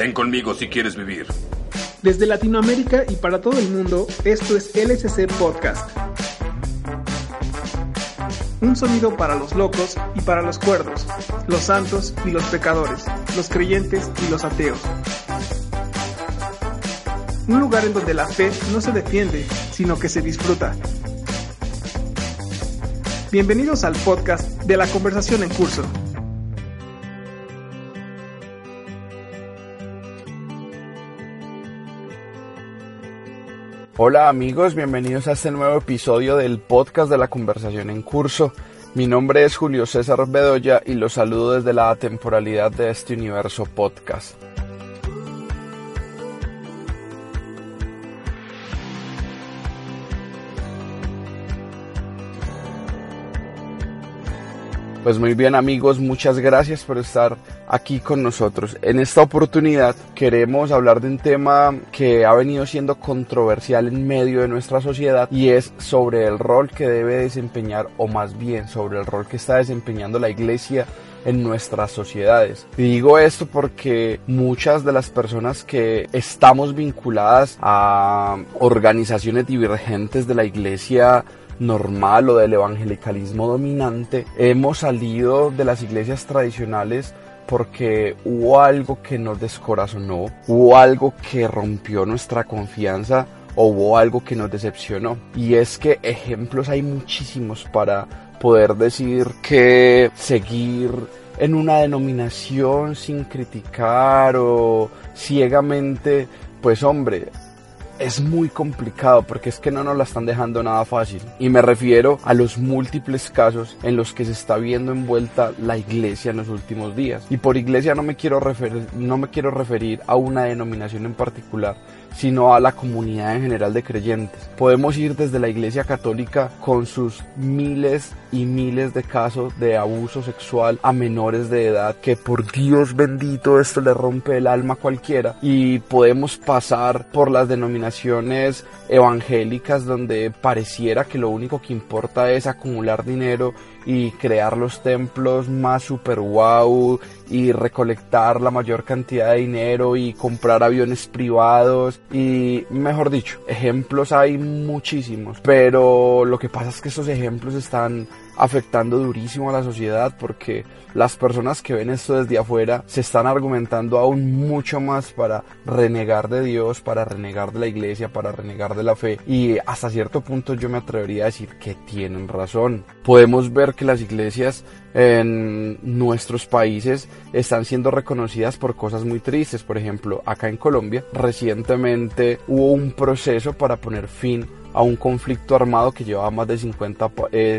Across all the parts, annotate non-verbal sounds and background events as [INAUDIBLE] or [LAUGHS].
Ven conmigo si quieres vivir. Desde Latinoamérica y para todo el mundo, esto es LSC Podcast. Un sonido para los locos y para los cuerdos, los santos y los pecadores, los creyentes y los ateos. Un lugar en donde la fe no se defiende, sino que se disfruta. Bienvenidos al podcast de la conversación en curso. Hola amigos, bienvenidos a este nuevo episodio del podcast de la conversación en curso. Mi nombre es Julio César Bedoya y los saludo desde la temporalidad de este universo podcast. Pues muy bien amigos, muchas gracias por estar aquí con nosotros. En esta oportunidad queremos hablar de un tema que ha venido siendo controversial en medio de nuestra sociedad y es sobre el rol que debe desempeñar o más bien sobre el rol que está desempeñando la iglesia en nuestras sociedades. Y digo esto porque muchas de las personas que estamos vinculadas a organizaciones divergentes de la iglesia normal o del evangelicalismo dominante, hemos salido de las iglesias tradicionales porque hubo algo que nos descorazonó, hubo algo que rompió nuestra confianza o hubo algo que nos decepcionó. Y es que ejemplos hay muchísimos para poder decir que seguir en una denominación sin criticar o ciegamente, pues hombre, es muy complicado porque es que no nos la están dejando nada fácil. Y me refiero a los múltiples casos en los que se está viendo envuelta la iglesia en los últimos días. Y por iglesia no me quiero referir, no me quiero referir a una denominación en particular, sino a la comunidad en general de creyentes. Podemos ir desde la Iglesia Católica con sus miles y miles de casos de abuso sexual a menores de edad, que por Dios bendito esto le rompe el alma a cualquiera. Y podemos pasar por las denominaciones evangélicas donde pareciera que lo único que importa es acumular dinero y crear los templos más super wow y recolectar la mayor cantidad de dinero y comprar aviones privados y mejor dicho, ejemplos hay muchísimos, pero lo que pasa es que esos ejemplos están afectando durísimo a la sociedad porque las personas que ven esto desde afuera se están argumentando aún mucho más para renegar de Dios, para renegar de la iglesia, para renegar de la fe y hasta cierto punto yo me atrevería a decir que tienen razón. Podemos ver que las iglesias en nuestros países están siendo reconocidas por cosas muy tristes. Por ejemplo, acá en Colombia recientemente hubo un proceso para poner fin a un conflicto armado que llevaba más de 50,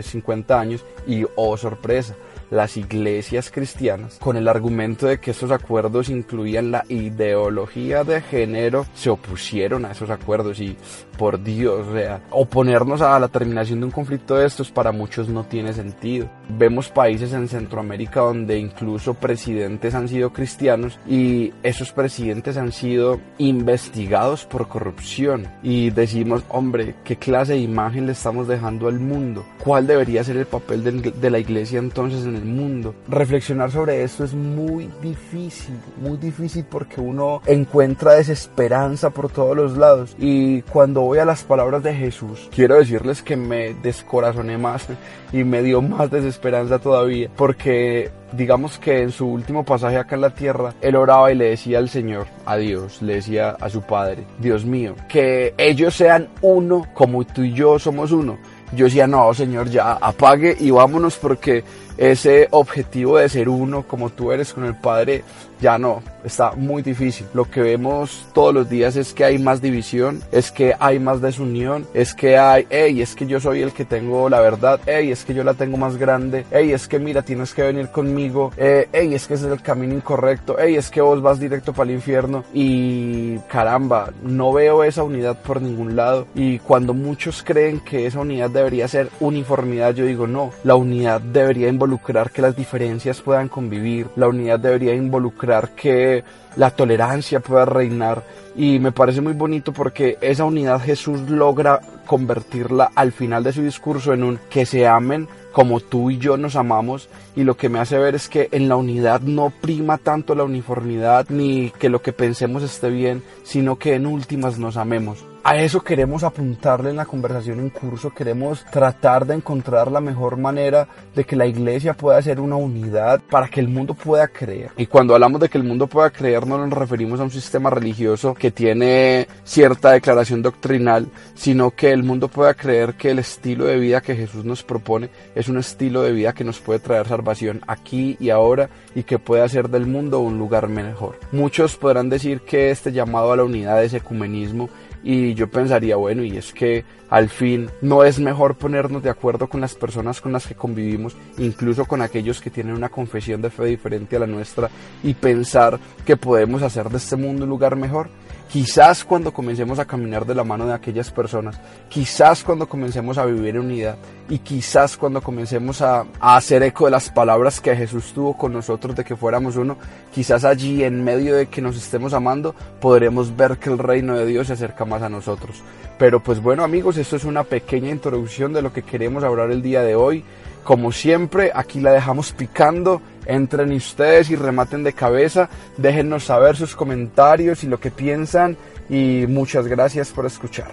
50 eh, años y, oh sorpresa, las iglesias cristianas, con el argumento de que esos acuerdos incluían la ideología de género, se opusieron a esos acuerdos y por Dios, oponernos a la terminación de un conflicto de estos para muchos no tiene sentido. Vemos países en Centroamérica donde incluso presidentes han sido cristianos y esos presidentes han sido investigados por corrupción y decimos, hombre, ¿qué clase de imagen le estamos dejando al mundo? ¿Cuál debería ser el papel de la iglesia entonces en el mundo. Reflexionar sobre esto es muy difícil, muy difícil porque uno encuentra desesperanza por todos los lados. Y cuando voy a las palabras de Jesús, quiero decirles que me descorazoné más y me dio más desesperanza todavía porque digamos que en su último pasaje acá en la tierra, él oraba y le decía al Señor, a Dios, le decía a su Padre, Dios mío, que ellos sean uno como tú y yo somos uno. Yo decía, no, Señor, ya apague y vámonos porque ese objetivo de ser uno como tú eres con el Padre ya no, está muy difícil. Lo que vemos todos los días es que hay más división, es que hay más desunión, es que hay, hey, es que yo soy el que tengo la verdad, hey, es que yo la tengo más grande, hey, es que mira, tienes que venir conmigo, eh, hey, es que ese es el camino incorrecto, hey, es que vos vas directo para el infierno y caramba, no veo esa unidad por ningún lado y cuando muchos creen que esa unidad debería ser uniformidad, yo digo no, la unidad debería involucrar que las diferencias puedan convivir, la unidad debería involucrar que la tolerancia pueda reinar y me parece muy bonito porque esa unidad Jesús logra convertirla al final de su discurso en un que se amen como tú y yo nos amamos y lo que me hace ver es que en la unidad no prima tanto la uniformidad ni que lo que pensemos esté bien, sino que en últimas nos amemos. A eso queremos apuntarle en la conversación en curso, queremos tratar de encontrar la mejor manera de que la iglesia pueda ser una unidad para que el mundo pueda creer. Y cuando hablamos de que el mundo pueda creer no nos referimos a un sistema religioso que tiene cierta declaración doctrinal, sino que el mundo pueda creer que el estilo de vida que Jesús nos propone es un estilo de vida que nos puede traer salvación aquí y ahora y que puede hacer del mundo un lugar mejor. Muchos podrán decir que este llamado a la unidad es ecumenismo y yo pensaría, bueno, y es que al fin no es mejor ponernos de acuerdo con las personas con las que convivimos, incluso con aquellos que tienen una confesión de fe diferente a la nuestra, y pensar que podemos hacer de este mundo un lugar mejor. Quizás cuando comencemos a caminar de la mano de aquellas personas, quizás cuando comencemos a vivir en unidad y quizás cuando comencemos a, a, hacer eco de las palabras que Jesús tuvo con nosotros de que fuéramos uno, quizás allí en medio de que nos estemos amando podremos ver que el reino de Dios se acerca más a nosotros. Pero pues bueno amigos, esto es una pequeña introducción de lo que queremos hablar el día de hoy. Como siempre, aquí la dejamos picando. Entren ustedes y rematen de cabeza. Déjennos saber sus comentarios y lo que piensan. Y muchas gracias por escuchar.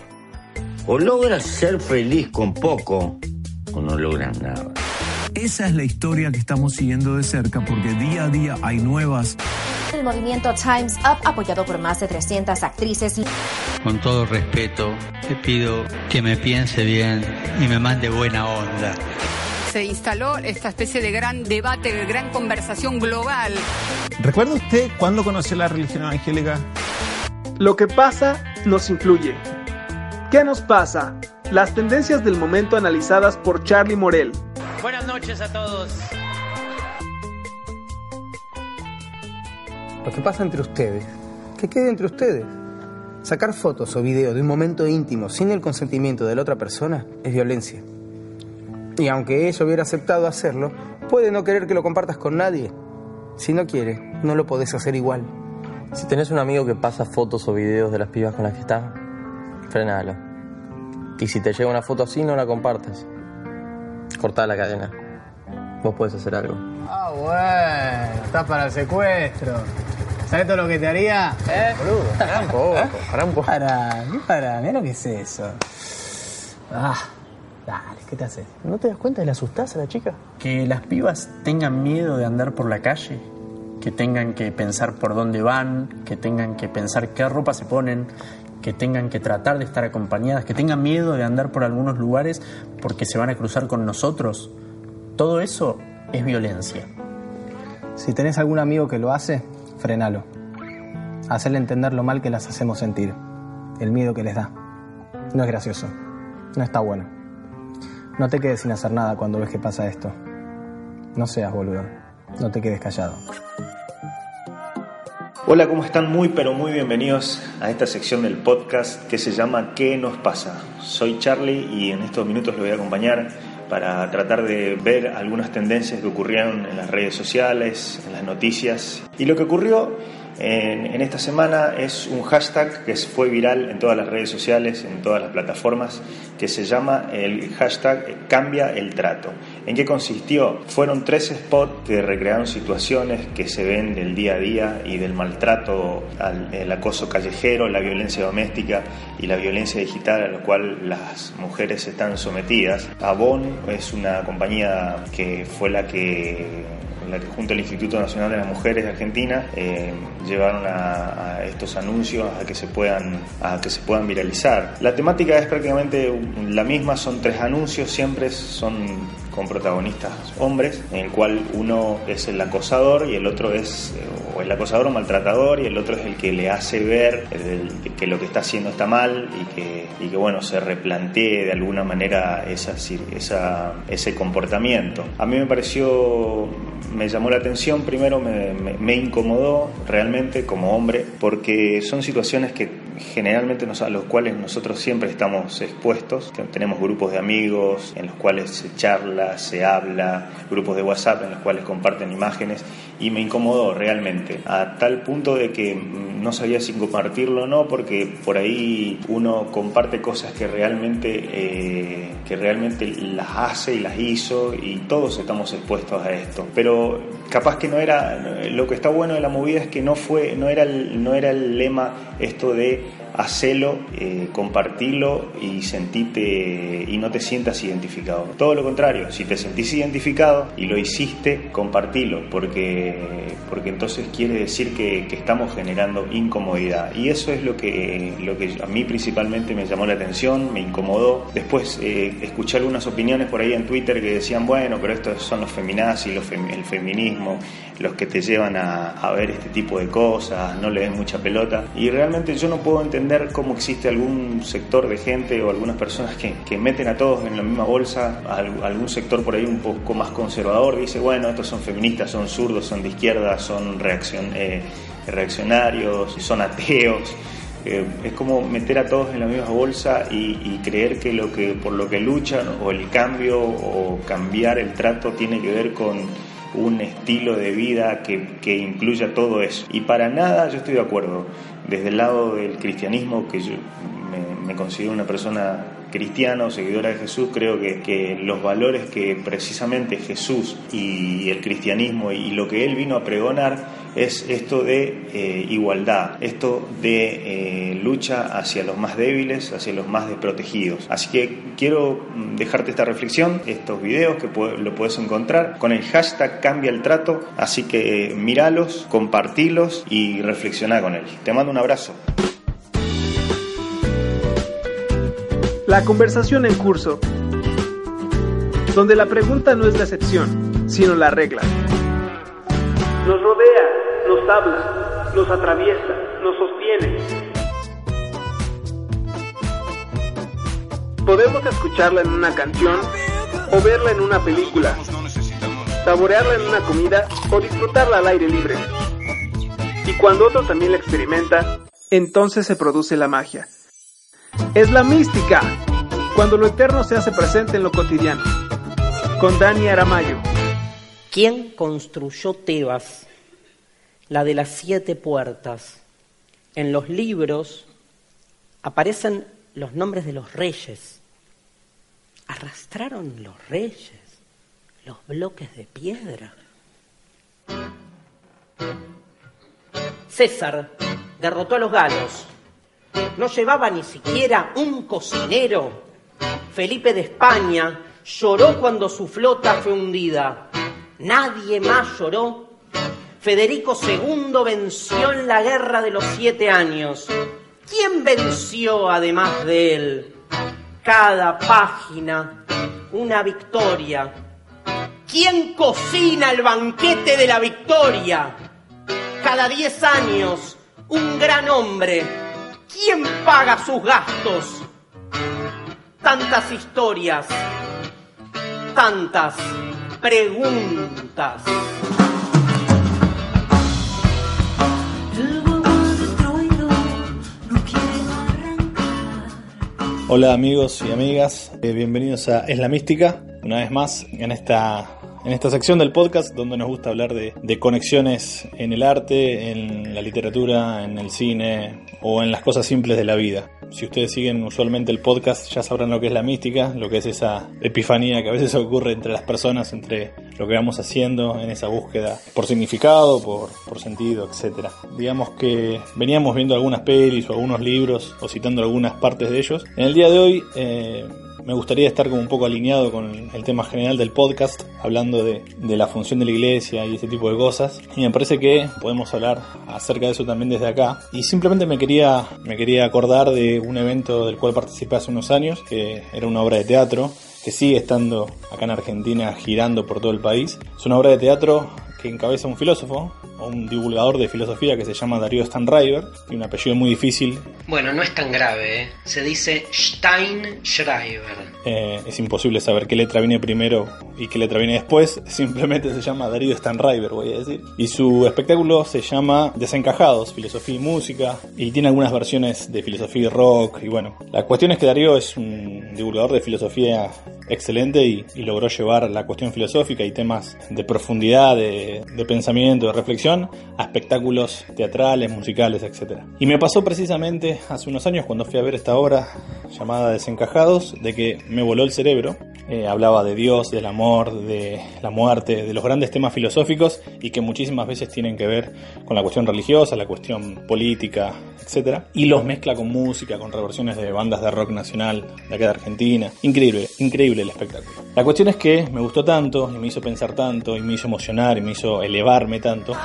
O logras ser feliz con poco o no logras nada. Esa es la historia que estamos siguiendo de cerca porque día a día hay nuevas. El movimiento Times Up, apoyado por más de 300 actrices. Con todo respeto, te pido que me piense bien y me mande buena onda se instaló esta especie de gran debate, de gran conversación global. ¿Recuerda usted cuándo conoció la religión evangélica? Lo que pasa nos influye. ¿Qué nos pasa? Las tendencias del momento analizadas por Charlie Morel. Buenas noches a todos. Lo que pasa entre ustedes, que quede entre ustedes. Sacar fotos o videos de un momento íntimo sin el consentimiento de la otra persona es violencia. Y aunque ella hubiera aceptado hacerlo, puede no querer que lo compartas con nadie. Si no quiere, no lo podés hacer igual. Si tenés un amigo que pasa fotos o videos de las pibas con las que está, frenalo. Y si te llega una foto así, no la compartas. Cortá la cadena. Vos podés hacer algo. Ah, bueno, estás para el secuestro. ¿Sabes todo lo que te haría? ¿Eh? Boludo, pará un poco, pará un poco. Para, ¿qué para? Mira lo que es eso. Ah. Dale, ¿qué te haces? ¿No te das cuenta de la asustás a la chica? Que las pibas tengan miedo de andar por la calle, que tengan que pensar por dónde van, que tengan que pensar qué ropa se ponen, que tengan que tratar de estar acompañadas, que tengan miedo de andar por algunos lugares porque se van a cruzar con nosotros. Todo eso es violencia. Si tenés algún amigo que lo hace, frenalo. Hacerle entender lo mal que las hacemos sentir, el miedo que les da. No es gracioso, no está bueno. No te quedes sin hacer nada cuando ves que pasa esto. No seas boludo. No te quedes callado. Hola, ¿cómo están? Muy pero muy bienvenidos a esta sección del podcast que se llama ¿Qué nos pasa? Soy Charlie y en estos minutos lo voy a acompañar para tratar de ver algunas tendencias que ocurrieron en las redes sociales, en las noticias. Y lo que ocurrió en, esta semana es un hashtag que fue viral en todas las redes sociales, en todas las plataformas, que se llama el hashtag Cambia el trato. ¿En qué consistió? Fueron tres spots que recrearon situaciones que se ven del día a día y del maltrato, al, el acoso callejero, la violencia doméstica y la violencia digital a la cual las mujeres están sometidas. Avon es una compañía que fue la que junto al Instituto Nacional de las Mujeres de Argentina eh, llevaron a, estos anuncios a que se puedan a que se puedan viralizar. La temática es prácticamente la misma, son tres anuncios, siempre son con protagonistas hombres, en el cual uno es el acosador y el otro es o el acosador o maltratador y el otro es el que le hace ver que lo que está haciendo está mal y que, bueno se replantee de alguna manera ese comportamiento. A mí me pareció me llamó la atención, primero me, me, incomodó realmente como hombre, porque son situaciones que generalmente nos, a los cuales nosotros siempre estamos expuestos. Tenemos grupos de amigos en los cuales se charla, se habla, grupos de WhatsApp en los cuales comparten imágenes y me incomodó realmente, a tal punto de que no sabía si compartirlo o no, porque por ahí uno comparte cosas que realmente, eh, que realmente las hace y las hizo y todos estamos expuestos a esto. Pero capaz que no era, lo que está bueno de la movida es que no fue, no era el, no era el lema esto de hacelo, eh, compartirlo y sentite y no te sientas identificado. Todo lo contrario, si te sentís identificado y lo hiciste, compartilo, porque, porque entonces quiere decir que, estamos generando incomodidad. Y eso es lo que, lo que a mí principalmente me llamó la atención, me incomodó. Después eh, escuché algunas opiniones por ahí en Twitter que decían, bueno, pero estos son los feminazis, los el feminismo, los que te llevan a, a ver este tipo de cosas, no le den mucha pelota. Y realmente yo no puedo entender cómo existe algún sector de gente o algunas personas que, que meten a todos en la misma bolsa, algún sector por ahí un poco más conservador dice, bueno, estos son feministas, son zurdos, son de izquierda, son reaccion, eh, reaccionarios, son ateos. Eh, es como meter a todos en la misma bolsa y, y, creer que lo que por lo que luchan o el cambio o cambiar el trato tiene que ver con un estilo de vida que, que incluya todo eso. Y para nada yo estoy de acuerdo. Desde el lado del cristianismo, que yo me, considero una persona cristiana o seguidora de Jesús, creo que, que, los valores que precisamente Jesús y el cristianismo y lo que él vino a pregonar es esto de eh, igualdad, esto de eh, lucha hacia los más débiles, hacia los más desprotegidos. Así que quiero mm, dejarte esta reflexión, estos videos que lo puedes encontrar con el hashtag cambia el trato, así que eh, míralos, compartilos y reflexiona con él. Te mando un abrazo. La conversación en curso, donde la pregunta no es la excepción, sino la regla. Nos rodea, nos habla, nos atraviesa, nos sostiene. Podemos escucharla en una canción o verla en una película, saborearla en una comida o disfrutarla al aire libre. Y cuando otro también la experimenta, entonces se produce la magia. Es la mística, cuando lo eterno se hace presente en lo cotidiano. Con Dani Aramayo. ¿Quién construyó Tebas? La de las siete puertas. En los libros aparecen los nombres de los reyes. Arrastraron los reyes los bloques de piedra. César derrotó a los galos. No llevaba ni siquiera un cocinero. Felipe de España lloró cuando su flota fue hundida. Nadie más lloró. Federico II venció en la guerra de los siete años. ¿Quién venció además de él? Cada página una victoria. ¿Quién cocina el banquete de la victoria? Cada diez años un gran hombre. ¿Quién paga sus gastos? Tantas historias, tantas preguntas. Hola amigos y amigas, eh, bienvenidos a Es la Mística, una vez más en esta en esta sección del podcast donde nos gusta hablar de, conexiones en el arte, en la literatura, en el cine o en las cosas simples de la vida. Si ustedes siguen usualmente el podcast ya sabrán lo que es la mística, lo que es esa epifanía que a veces [LAUGHS] ocurre entre las personas, entre lo que vamos haciendo en esa búsqueda por significado, por, por sentido, etc. Digamos que veníamos viendo algunas pelis o algunos libros o citando algunas partes de ellos. En el día de hoy... Eh, me gustaría estar como un poco alineado con el tema general del podcast, hablando de, la función de la iglesia y ese tipo de cosas. Y me parece que podemos hablar acerca de eso también desde acá. Y simplemente me quería, me quería acordar de un evento del cual participé hace unos años, que era una obra de teatro que sigue estando acá en Argentina girando por todo el país. Es una obra de teatro que encabeza un filósofo un divulgador de filosofía que se llama Darío Stanriver, y un apellido muy difícil. Bueno, no es tan grave, ¿eh? se dice Steinschreiber. Eh, es imposible saber qué letra viene primero y qué letra viene después, [LAUGHS] simplemente se llama Darío Stanriver, voy a decir. Y su espectáculo se llama Desencajados, Filosofía y Música, y tiene algunas versiones de filosofía y rock, y bueno, la cuestión es que Darío es un divulgador de filosofía excelente y, logró llevar la cuestión filosófica y temas de profundidad, de, de, pensamiento, de reflexión a espectáculos teatrales, musicales, etc. Y me pasó precisamente hace unos años cuando fui a ver esta obra llamada Desencajados, de que me voló el cerebro. Eh, hablaba de Dios, del amor, de la muerte, de los grandes temas filosóficos y que muchísimas veces tienen que ver con la cuestión religiosa, la cuestión política, etc. Y los mezcla con música, con reversiones de bandas de rock nacional de acá de Argentina. Increíble, increíble el espectáculo. La cuestión es que me gustó tanto y me hizo pensar tanto y me hizo emocionar y me hizo elevarme tanto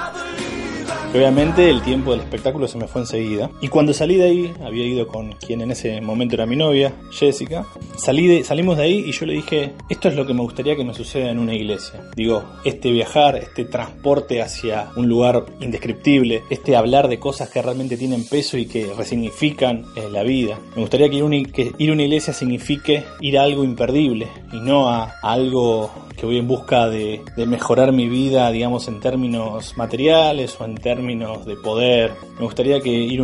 obviamente el tiempo del espectáculo se me fue enseguida. Y cuando salí de ahí, había ido con quien en ese momento era mi novia, Jessica. Salí de, salimos de ahí y yo le dije, esto es lo que me gustaría que me suceda en una iglesia. Digo, este viajar, este transporte hacia un lugar indescriptible, este hablar de cosas que realmente tienen peso y que resignifican eh, la vida. Me gustaría que ir, que ir, a una iglesia signifique ir a algo imperdible y no a, a algo que voy en busca de, de, mejorar mi vida, digamos, en términos materiales o en términos de poder. Me gustaría que ir,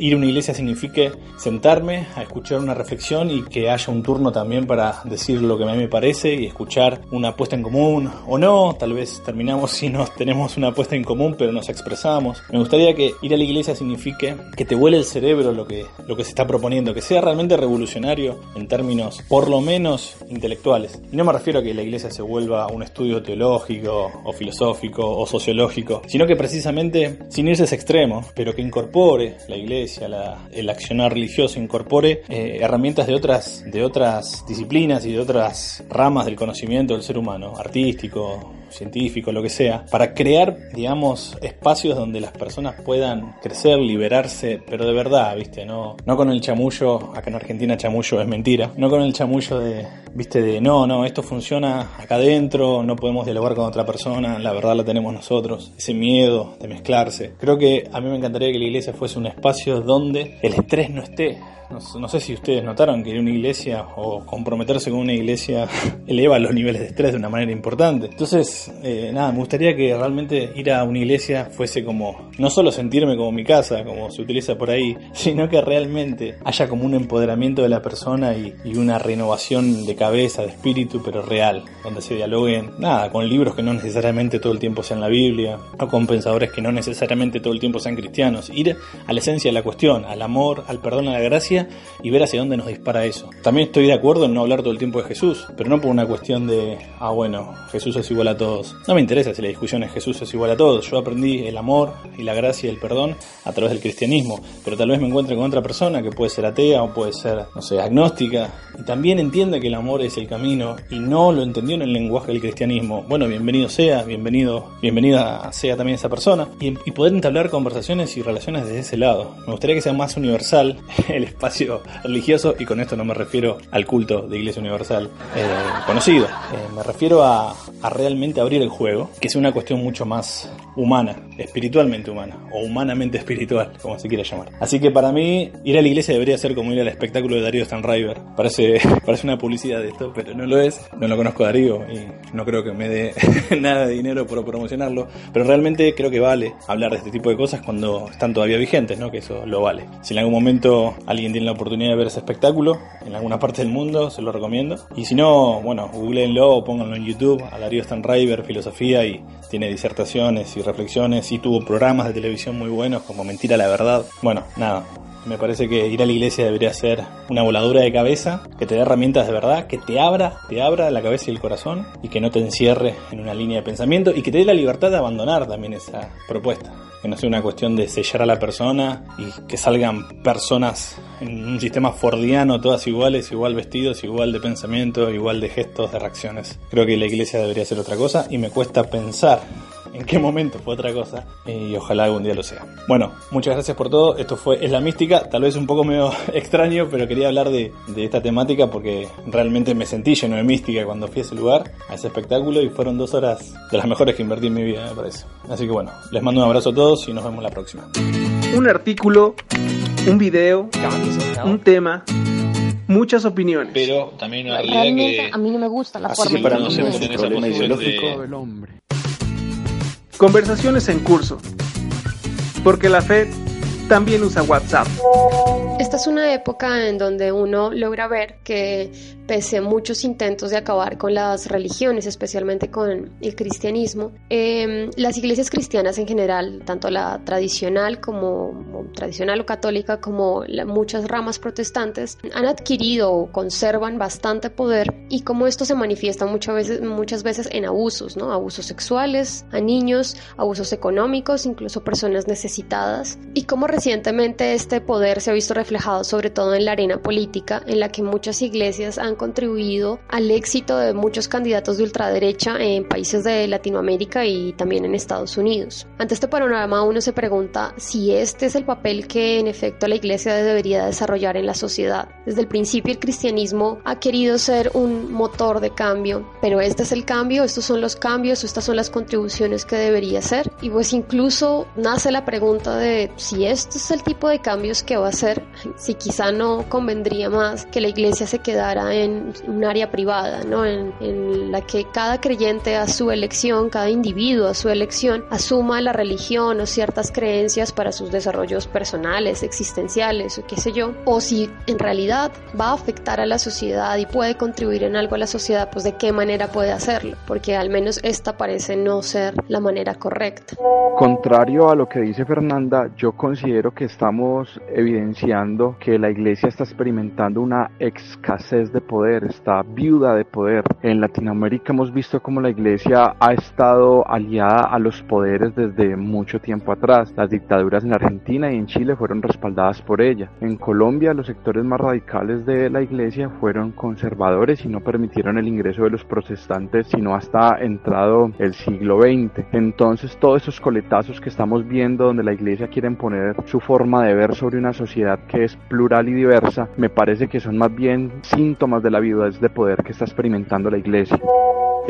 ir a una iglesia signifique sentarme a escuchar una reflexión y que haya un turno también para decir lo que a mí me parece y escuchar una apuesta en común o no. Tal vez terminamos [LAUGHS] si no tenemos una apuesta en común, pero nos expresamos. Me gustaría que ir a la iglesia signifique que te huele el cerebro lo que, lo que se está proponiendo, que sea realmente revolucionario en términos por lo menos intelectuales. Y no me refiero a que la iglesia se vuelva un estudio teológico o filosófico o sociológico, sino que precisamente sin irse a ese extremo, pero que incorpore la iglesia, el accionar religioso, incorpore eh, herramientas de otras, de otras disciplinas y de otras ramas del conocimiento del ser humano, artístico, científico, lo que sea, para crear, digamos, espacios donde las personas puedan crecer, liberarse, pero de verdad, ¿viste? No, no con el chamullo, acá en Argentina chamullo es mentira, no con el chamullo de, ¿viste? De no, no, esto funciona acá adentro, no podemos dialogar con otra persona, la verdad la tenemos nosotros, ese miedo de mezclarse. Creo que a mí me encantaría que la iglesia fuese un espacio donde el estrés no esté, no, sé si ustedes notaron que ir a una iglesia o comprometerse con una iglesia [LAUGHS] eleva los niveles de estrés de una manera importante. Entonces, eh, nada, me gustaría que realmente ir a una iglesia fuese como, no solo sentirme como mi casa, como se utiliza por ahí, [LAUGHS] sino que realmente haya como un empoderamiento de la persona y, una renovación de cabeza, de espíritu, pero real, donde se dialoguen, nada, con libros que no necesariamente todo el tiempo sean la Biblia, o con pensadores que no necesariamente todo el tiempo sean cristianos. Ir a la esencia de la cuestión, al amor, al perdón, a la gracia y ver hacia dónde nos dispara eso. También estoy de acuerdo en no hablar todo el tiempo de Jesús, pero no por una cuestión de, ah, bueno, Jesús es igual a todos. No me interesa si la discusión es Jesús es igual a todos. Yo aprendí el amor y la gracia y el perdón a través del cristianismo, pero tal vez me encuentre con otra persona que puede ser atea o puede ser, no sé, agnóstica y también entiende que el amor es el camino y no lo entendió en el lenguaje del cristianismo. Bueno, bienvenido sea, bienvenido, bienvenida sea también esa persona y poder entablar conversaciones y relaciones desde ese lado. Me gustaría que sea más universal [LAUGHS] el espacio religioso, y con esto no me refiero al culto de Iglesia Universal eh, conocido, eh, me refiero a, a, realmente abrir el juego, que sea una cuestión mucho más humana, espiritualmente humana, o humanamente espiritual, como se quiera llamar. Así que para mí, ir a la iglesia debería ser como ir al espectáculo de Darío Stanriver. Parece, [LAUGHS] parece una publicidad de esto, pero no lo es. No lo conozco a Darío y no creo que me dé [LAUGHS] nada de dinero por promocionarlo, pero realmente creo que vale hablar de este tipo de cosas cuando están todavía vigentes, ¿no? Que eso lo vale. Si en algún momento alguien tiene la oportunidad de ver ese espectáculo en alguna parte del mundo, se lo recomiendo. Y si no, bueno, googleenlo o pónganlo en YouTube, a Darío Stanriver, filosofía, y tiene disertaciones reflexiones y tuvo programas de televisión muy buenos como Mentira la Verdad. Bueno, nada, me parece que ir a la iglesia debería ser una voladura de cabeza, que te dé herramientas de verdad, que te abra, te abra la cabeza y el corazón y que no te encierre en una línea de pensamiento y que te dé la libertad de abandonar también esa propuesta. Que no sea una cuestión de sellar a la persona y que salgan personas en un sistema fordiano, todas iguales, igual vestidos, igual de pensamiento, igual de gestos, de reacciones. Creo que la iglesia debería ser otra cosa y me cuesta pensar [LAUGHS] en qué momento fue otra cosa y ojalá algún día lo sea. Bueno, muchas gracias por todo. Esto fue Es la Mística, tal vez un poco medio [LAUGHS] extraño, pero quería hablar de, de esta temática porque realmente me sentí lleno de mística cuando fui a ese lugar, a ese espectáculo y fueron dos horas de las mejores que invertí en mi vida, me parece. Así que bueno, les mando un abrazo a todos y nos vemos la próxima. Un artículo, un video, un tema, muchas opiniones. Pero también una Realmente a mí no me gusta la Así forma que para no que se me- meten en esa problema posición de- del hombre. Conversaciones en curso. Porque la fe también usa WhatsApp. Es una época en donde uno logra ver que pese a muchos intentos de acabar con las religiones, especialmente con el cristianismo, eh, las iglesias cristianas en general, tanto la tradicional como tradicional o católica como la- muchas ramas protestantes, han adquirido o conservan bastante poder y como esto se manifiesta muchas veces, muchas veces en abusos, ¿no? Abusos sexuales a niños, abusos económicos, incluso personas necesitadas y como recientemente este poder se ha visto reflejado sobre todo en la arena política en la que muchas iglesias han contribuido al éxito de muchos candidatos de ultraderecha en países de Latinoamérica y también en Estados Unidos. Ante este panorama uno se pregunta si este es el papel que en efecto la iglesia debería desarrollar en la sociedad. Desde el principio el cristianismo ha querido ser un motor de cambio, pero este es el cambio, estos son los cambios, estas son las contribuciones que debería hacer y pues incluso nace la pregunta de si este es el tipo de cambios que va a hacer, si quizá no convendría más que la iglesia se quedara en un área privada, ¿no? En, en la que cada creyente a su elección, cada individuo a su elección, asuma la religión o ciertas creencias para sus desarrollos personales, existenciales o qué sé yo, o si en realidad va a afectar a la sociedad y puede contribuir en algo a la sociedad, pues de qué manera puede hacerlo, porque al menos esta parece no ser la manera correcta. Contrario a lo que dice Fernanda, yo considero que estamos evidenciando que la iglesia está experimentando una escasez de poder, está viuda de poder. En Latinoamérica hemos visto cómo la iglesia ha estado aliada a los poderes desde mucho tiempo atrás. Las dictaduras en Argentina y en Chile fueron respaldadas por ella. En Colombia los sectores más radicales de la iglesia fueron conservadores y no permitieron el ingreso de los protestantes sino hasta entrado el siglo XX. Entonces todos esos coletazos que estamos viendo donde la iglesia quiere imponer su forma de ver sobre una sociedad que es plural y diversa, me parece que son más bien síntomas de la viudez de poder que está experimentando la iglesia.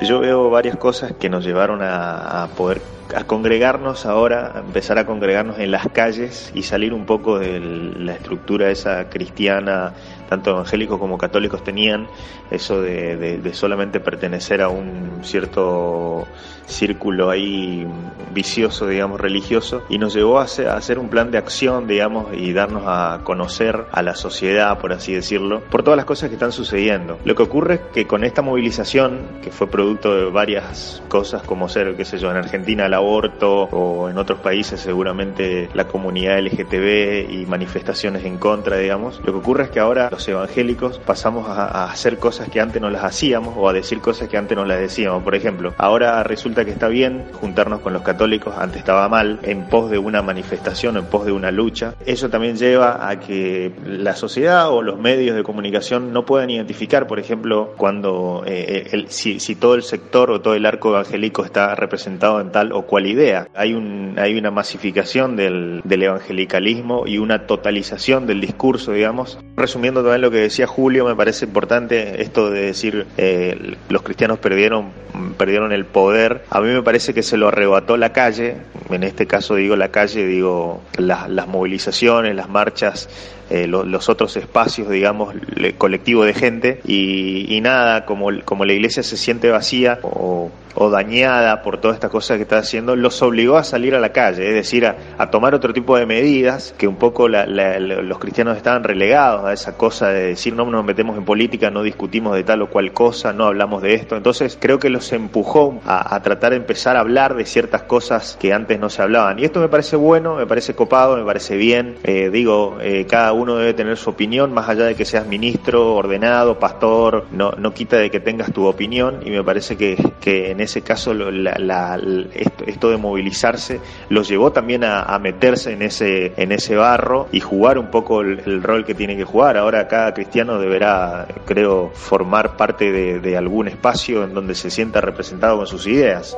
Yo veo varias cosas que nos llevaron a, a poder a congregarnos ahora, a empezar a congregarnos en las calles y salir un poco de la estructura esa cristiana, tanto evangélicos como católicos tenían, eso de, solamente pertenecer a un cierto círculo ahí vicioso, digamos, religioso, y nos llevó a hacer, a hacer un plan de acción, digamos, y darnos a conocer a la sociedad, por así decirlo, por todas las cosas que están sucediendo. Lo que ocurre es que con esta movilización, que fue producto de varias cosas, como ser, qué sé yo, en Argentina el aborto, o en otros países seguramente la comunidad LGTB y manifestaciones en contra, digamos, lo que ocurre es que ahora los evangélicos pasamos a, hacer cosas que antes no las hacíamos, o a decir cosas que antes no las decíamos. Por ejemplo, ahora resulta que está bien juntarnos con los católicos, antes estaba mal, en pos de una manifestación, en pos de una lucha. Eso también lleva a que la sociedad o los medios de comunicación no puedan identificar, por ejemplo, cuando eh, el- si, si todo el sector o todo el arco evangélico está representado en tal o cual idea. Hay, un, hay una masificación del, del evangelicalismo y una totalización del discurso, digamos. Resumiendo también lo que decía Julio, me parece importante esto de decir eh, los cristianos perdieron, perdieron el poder. A mí me parece que se lo arrebató la calle, en este caso digo la calle, digo las movilizaciones, las marchas, eh, lo- los otros espacios, digamos, le- colectivo de gente y, nada, como, como la iglesia se siente vacía o, dañada por toda esta cosa que está haciendo, los obligó a salir a la calle, es decir, a, tomar otro tipo de medidas que un poco los cristianos estaban relegados a esa cosa de decir no nos metemos en política, no discutimos de tal o cual cosa, no hablamos de esto. Entonces creo que los empujó a, a tratar de empezar a hablar de ciertas cosas que antes no se hablaban. Y esto me parece bueno, me parece copado, me parece bien. Eh, digo, eh, cada uno debe tener su opinión, más allá de que seas ministro, ordenado, pastor, no, no quita de que tengas tu opinión y me parece que, que en ese caso la- la- esto, esto de movilizarse los llevó también a, meterse en ese, en ese barro y jugar un poco el, rol que tiene que jugar. Ahora cada cristiano deberá, creo, formar parte de algún espacio en donde se sienta representado con sus ideas.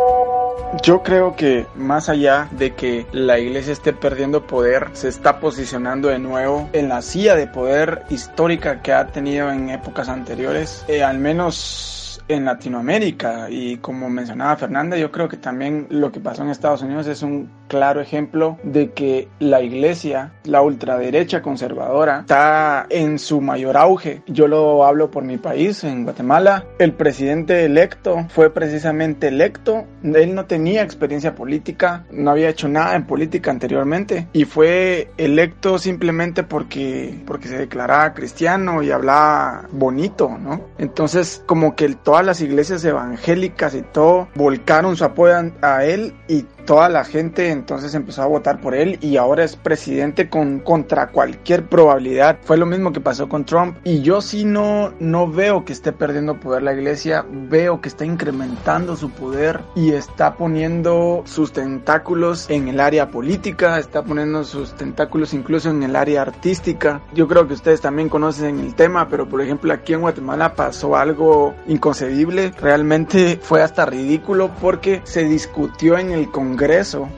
Yo creo que más allá de que la iglesia esté perdiendo poder, se está posicionando de nuevo en la silla de poder histórica que ha tenido en épocas anteriores, eh, al menos en Latinoamérica. Y como mencionaba Fernanda, yo creo que también lo que pasó en Estados Unidos es un claro ejemplo de que la iglesia, la ultraderecha conservadora, está en su mayor auge. Yo lo hablo por mi país, en Guatemala. El presidente electo fue precisamente electo. Él no tenía experiencia política, no había hecho nada en política anteriormente y fue electo simplemente porque, porque se declaraba cristiano y hablaba bonito, ¿no? Entonces, como que todas las iglesias evangélicas y todo volcaron su apoyo a él y toda la gente entonces empezó a votar por él y ahora es presidente con contra cualquier probabilidad. Fue lo mismo que pasó con Trump y yo sí no no veo que esté perdiendo poder la iglesia, veo que está incrementando su poder y está poniendo sus tentáculos en el área política, está poniendo sus tentáculos incluso en el área artística. Yo creo que ustedes también conocen el tema, pero por ejemplo aquí en Guatemala pasó algo inconcebible, realmente fue hasta ridículo porque se discutió en el Congreso Congreso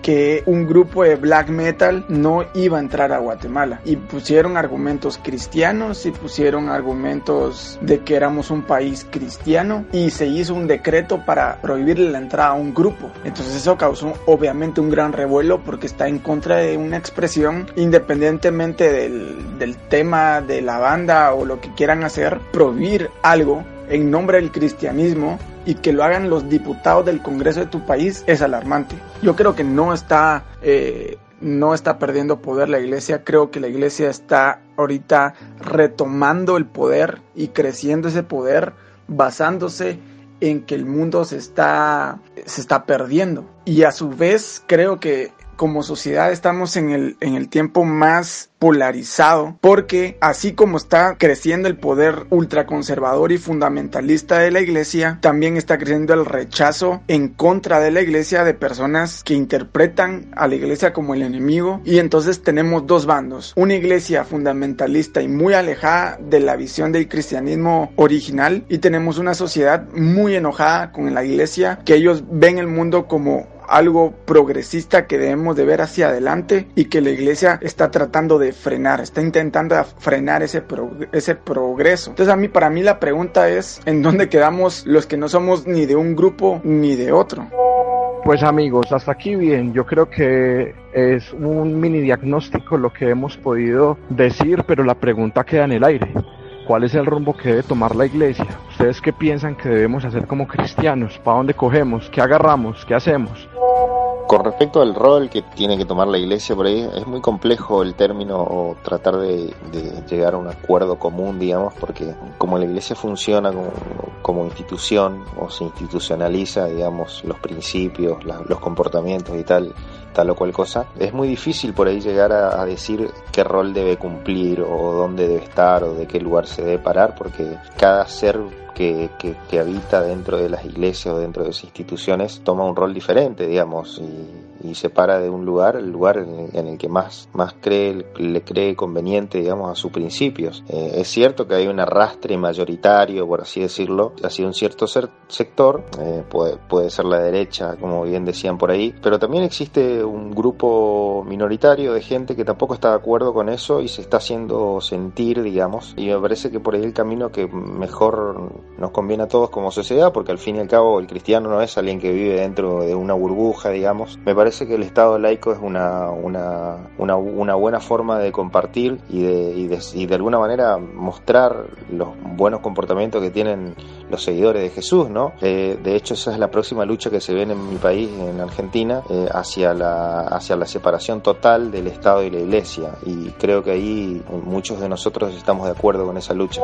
un grupo de black metal no iba a entrar a Guatemala y pusieron argumentos cristianos y pusieron argumentos de que éramos un país cristiano y se hizo un decreto para prohibirle la entrada a un grupo. Entonces eso causó obviamente un gran revuelo porque está en contra de una expresión independientemente del, del tema de la banda o lo que quieran hacer, prohibir algo en nombre del cristianismo y que lo hagan los diputados del Congreso de tu país es alarmante. Yo creo que no está, eh, no está perdiendo poder la iglesia, creo que la iglesia está ahorita retomando el poder y creciendo ese poder basándose en que el mundo se está, se está perdiendo. Y a su vez creo que como sociedad estamos en el, en el tiempo más polarizado porque así como está creciendo el poder ultraconservador y fundamentalista de la iglesia, también está creciendo el rechazo en contra de la iglesia de personas que interpretan a la iglesia como el enemigo. Y entonces tenemos dos bandos, una iglesia fundamentalista y muy alejada de la visión del cristianismo original y tenemos una sociedad muy enojada con la iglesia que ellos ven el mundo como algo progresista que debemos de ver hacia adelante y que la iglesia está tratando de frenar, está intentando frenar ese, ese progreso. Entonces a mí, para mí la pregunta es, ¿en dónde quedamos los que no somos ni de un grupo ni de otro? Pues amigos, hasta aquí bien, yo creo que es un mini diagnóstico lo que hemos podido decir, pero la pregunta queda en el aire. ¿Cuál es el rumbo que debe tomar la iglesia? ¿Ustedes qué piensan que debemos hacer como cristianos? ¿Para dónde cogemos? ¿Qué agarramos? ¿Qué hacemos? Con respecto al rol que tiene que tomar la iglesia por ahí, es muy complejo el término o tratar de, llegar a un acuerdo común, digamos, porque como la iglesia funciona como, institución o se institucionaliza, digamos, los principios, los comportamientos y tal, tal o cual cosa, es muy difícil por ahí llegar a, decir qué rol debe cumplir o dónde debe estar o de qué lugar se debe parar, porque cada ser que, que, habita dentro de las iglesias o dentro de las instituciones toma un rol diferente, digamos, y, y se para de un lugar, el lugar en el, que más, más cree, le cree conveniente, digamos, a sus principios. Eh, es cierto que hay un arrastre mayoritario, por así decirlo, hacia un cierto sector, eh, puede, puede ser la derecha, como bien decían por ahí, pero también existe un grupo minoritario de gente que tampoco está de acuerdo con eso y se está haciendo sentir, digamos, y me parece que por ahí el camino que mejor nos conviene a todos como sociedad, porque al fin y al cabo el cristiano no es alguien que vive dentro de una burbuja, digamos, me parece parece que el Estado laico es una, una, una, una buena forma de compartir y de, y de, y de alguna manera mostrar los buenos comportamientos que tienen los seguidores de Jesús, ¿no? Eh, de hecho, esa es la próxima lucha que se ve en mi país, en Argentina, eh, hacia, la, hacia la separación total del Estado y la Iglesia. Y creo que ahí muchos de nosotros estamos de acuerdo con esa lucha.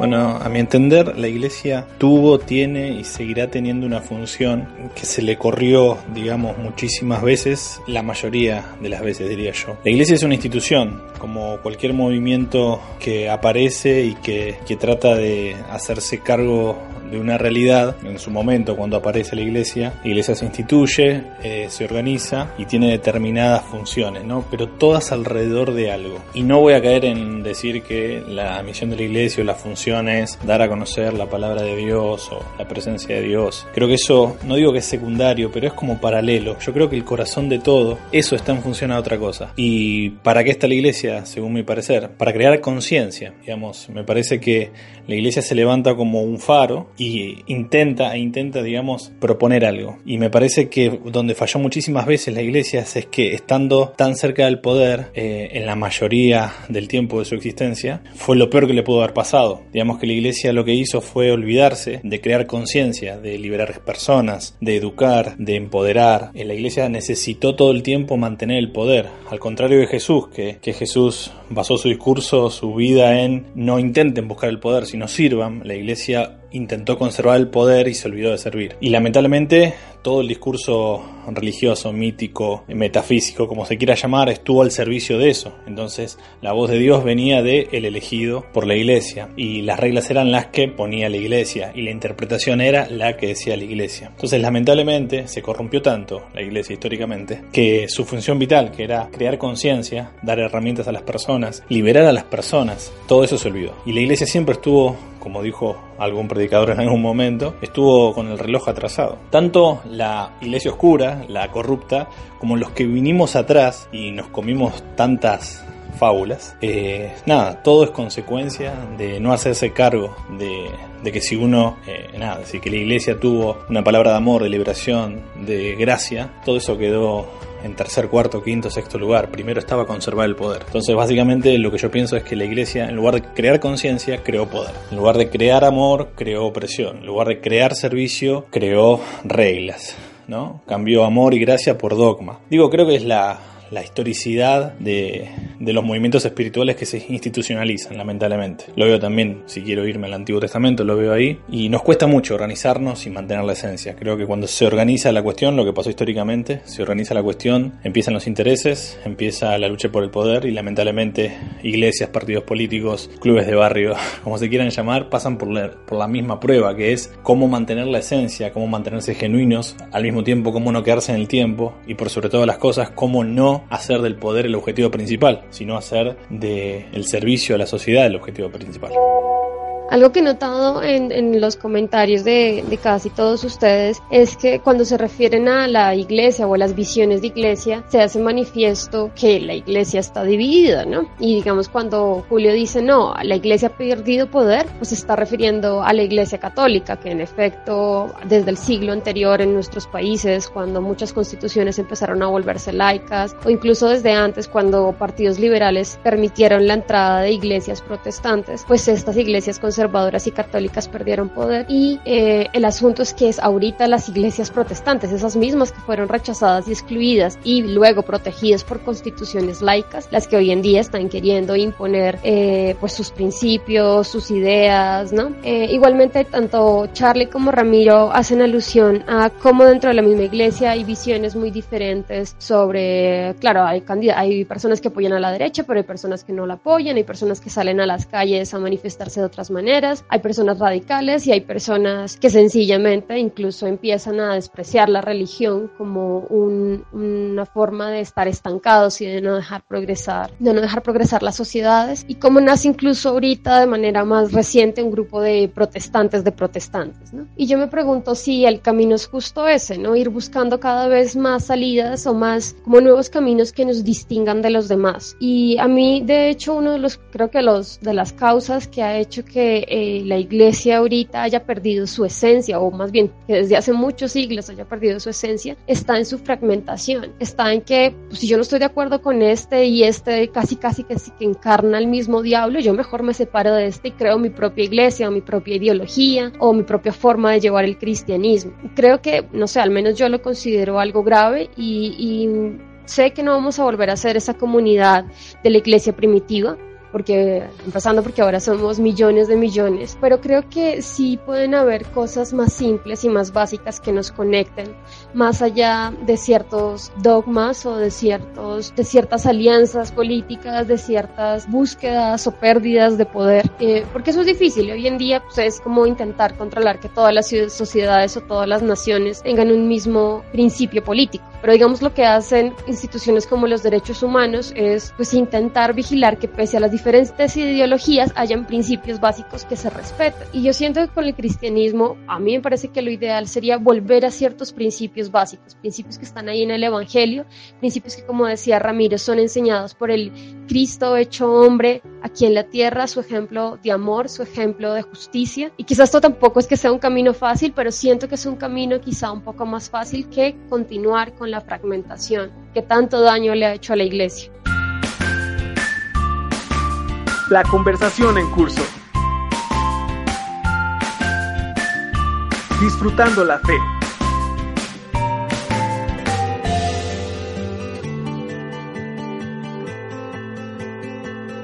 Bueno, a mi entender, la Iglesia tuvo, tiene y seguirá teniendo una función que se le corrió, digamos, muchísimas veces, la mayoría de las veces diría yo. La Iglesia es una institución, como cualquier movimiento que aparece y que, que trata de hacerse cargo de una realidad. En su momento, cuando aparece la iglesia, la iglesia se instituye, eh, se organiza y tiene determinadas funciones, ¿no? Pero todas alrededor de algo. Y no voy a caer en decir que la misión de la iglesia o la función es dar a conocer la palabra de Dios o la presencia de Dios. Creo que eso, no digo que es secundario, pero es como paralelo. Yo creo que el corazón de todo, eso está en función a otra cosa. ¿Y para qué está la iglesia, según mi parecer? Para crear conciencia, digamos. Me parece que la iglesia se levanta como un faro y intenta e intenta, digamos, proponer algo. Y me parece que donde falló muchísimas veces la iglesia es que estando tan cerca del poder, eh, en la mayoría del tiempo de su existencia, fue lo peor que le pudo haber pasado. Digamos que la iglesia lo que hizo fue olvidarse de crear conciencia, de liberar personas, de educar, de empoderar. En la iglesia necesitó todo el tiempo mantener el poder, al contrario de Jesús, que, que Jesús basó su discurso, su vida en no intenten buscar el poder, sino sirvan. La iglesia intentó conservar el poder y se olvidó de servir. Y lamentablemente todo el discurso religioso, mítico, metafísico, como se quiera llamar, estuvo al servicio de eso. Entonces la voz de Dios venía de el elegido por la iglesia y las reglas eran las que ponía la iglesia y la interpretación era la que decía la iglesia. Entonces lamentablemente se corrompió tanto la iglesia históricamente que su función vital, que era crear conciencia, dar herramientas a las personas, liberar a las personas, todo eso se olvidó. Y la iglesia siempre estuvo como dijo algún predicador en algún momento, estuvo con el reloj atrasado. Tanto la iglesia oscura, la corrupta, como los que vinimos atrás y nos comimos tantas fábulas. Eh, nada, todo es consecuencia de no hacerse cargo de, que si uno, eh, nada, si que la iglesia tuvo una palabra de amor, de liberación, de gracia, todo eso quedó en tercer, cuarto, quinto, sexto lugar. Primero estaba conservar el poder. Entonces, básicamente, lo que yo pienso es que la iglesia, en lugar de crear conciencia, creó poder. En lugar de crear amor, creó opresión. En lugar de crear servicio, creó reglas. ¿no? Cambió amor y gracia por dogma. Digo, creo que es la, la historicidad de, de, los movimientos espirituales que se institucionalizan, lamentablemente. Lo veo también, si quiero irme al Antiguo Testamento, lo veo ahí. Y nos cuesta mucho organizarnos y mantener la esencia. Creo que cuando se organiza la cuestión, lo que pasó históricamente, se organiza la cuestión, empiezan los intereses, empieza la lucha por el poder y lamentablemente iglesias, partidos políticos, clubes de barrio, [LAUGHS] como se quieran llamar, pasan por la, por la misma prueba, que es cómo mantener la esencia, cómo mantenerse genuinos, al mismo tiempo cómo no quedarse en el tiempo y por sobre todas las cosas, cómo no hacer del poder el objetivo principal, sino hacer del servicio a la sociedad el objetivo principal. Algo que he notado en, en los comentarios de, de, casi todos ustedes es que cuando se refieren a la iglesia o a las visiones de iglesia, se hace manifiesto que la iglesia está dividida, ¿no? Y digamos cuando Julio dice, no, la iglesia ha perdido poder, pues se está refiriendo a la iglesia católica, que en efecto desde el siglo anterior en nuestros países, cuando muchas constituciones empezaron a volverse laicas, o incluso desde antes cuando partidos liberales permitieron la entrada de iglesias protestantes, pues estas iglesias conservadoras conservadoras y católicas perdieron poder y eh, el asunto es que es ahorita las iglesias protestantes, esas mismas que fueron rechazadas y excluidas y luego protegidas por constituciones laicas, las que hoy en día están queriendo imponer eh, pues sus principios, sus ideas, ¿no? Eh, igualmente tanto Charlie como Ramiro hacen alusión a cómo dentro de la misma iglesia hay visiones muy diferentes sobre, claro, hay, hay personas que apoyan a la derecha, pero hay personas que no la apoyan, hay personas que salen a las calles a manifestarse de otras maneras, hay personas radicales y hay personas que sencillamente incluso empiezan a despreciar la religión como una forma de estar estancados y de no dejar progresar, de no dejar progresar las sociedades y como nace incluso ahorita de manera más reciente un grupo de protestantes de protestantes, ¿no? Y yo me pregunto si el camino es justo ese, ¿no? Ir buscando cada vez más salidas o más como nuevos caminos que nos distingan de los demás. Y a mí, de hecho, uno de los, creo que los, de las causas que ha hecho que eh, la iglesia ahorita haya perdido su esencia, o más bien que desde hace muchos siglos haya perdido su esencia, está en su fragmentación, está en que pues, si yo no estoy de acuerdo con este y este casi casi que, que encarna el mismo diablo, yo mejor me separo de este y creo mi propia iglesia o mi propia ideología o mi propia forma de llevar el cristianismo. Creo que, no sé, al menos yo lo considero algo grave y, y sé que no vamos a volver a ser esa comunidad de la iglesia primitiva, porque empezando porque ahora somos millones de millones, pero creo que sí pueden haber cosas más simples y más básicas que nos conecten, más allá de ciertos dogmas o de ciertos de ciertas alianzas políticas, de ciertas búsquedas o pérdidas de poder, eh, porque eso es difícil. Hoy en día pues, es como intentar controlar que todas las sociedades o todas las naciones tengan un mismo principio político. Pero digamos lo que hacen instituciones como los derechos humanos es pues intentar vigilar que pese a las diferentes ideologías hayan principios básicos que se respeten. Y yo siento que con el cristianismo a mí me parece que lo ideal sería volver a ciertos principios básicos, principios que están ahí en el Evangelio, principios que como decía Ramiro son enseñados por el Cristo hecho hombre aquí en la tierra, su ejemplo de amor, su ejemplo de justicia. Y quizás esto tampoco es que sea un camino fácil, pero siento que es un camino quizá un poco más fácil que continuar con la fragmentación que tanto daño le ha hecho a la iglesia. La conversación en curso. Disfrutando la fe.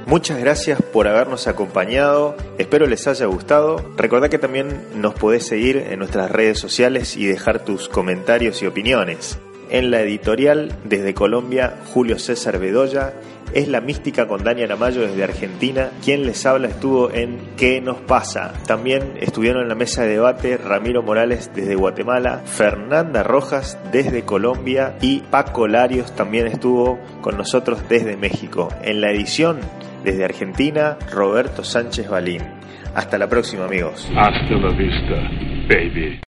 Muchas gracias por habernos acompañado, espero les haya gustado. Recordá que también nos podés seguir en nuestras redes sociales y dejar tus comentarios y opiniones. En la editorial, desde Colombia, Julio César Bedoya. Es la mística con Dani Aramayo desde Argentina. Quien les habla estuvo en ¿Qué nos pasa? También estuvieron en la mesa de debate Ramiro Morales desde Guatemala, Fernanda Rojas desde Colombia y Paco Larios también estuvo con nosotros desde México. En la edición desde Argentina, Roberto Sánchez Balín. Hasta la próxima amigos. Hasta la vista, baby.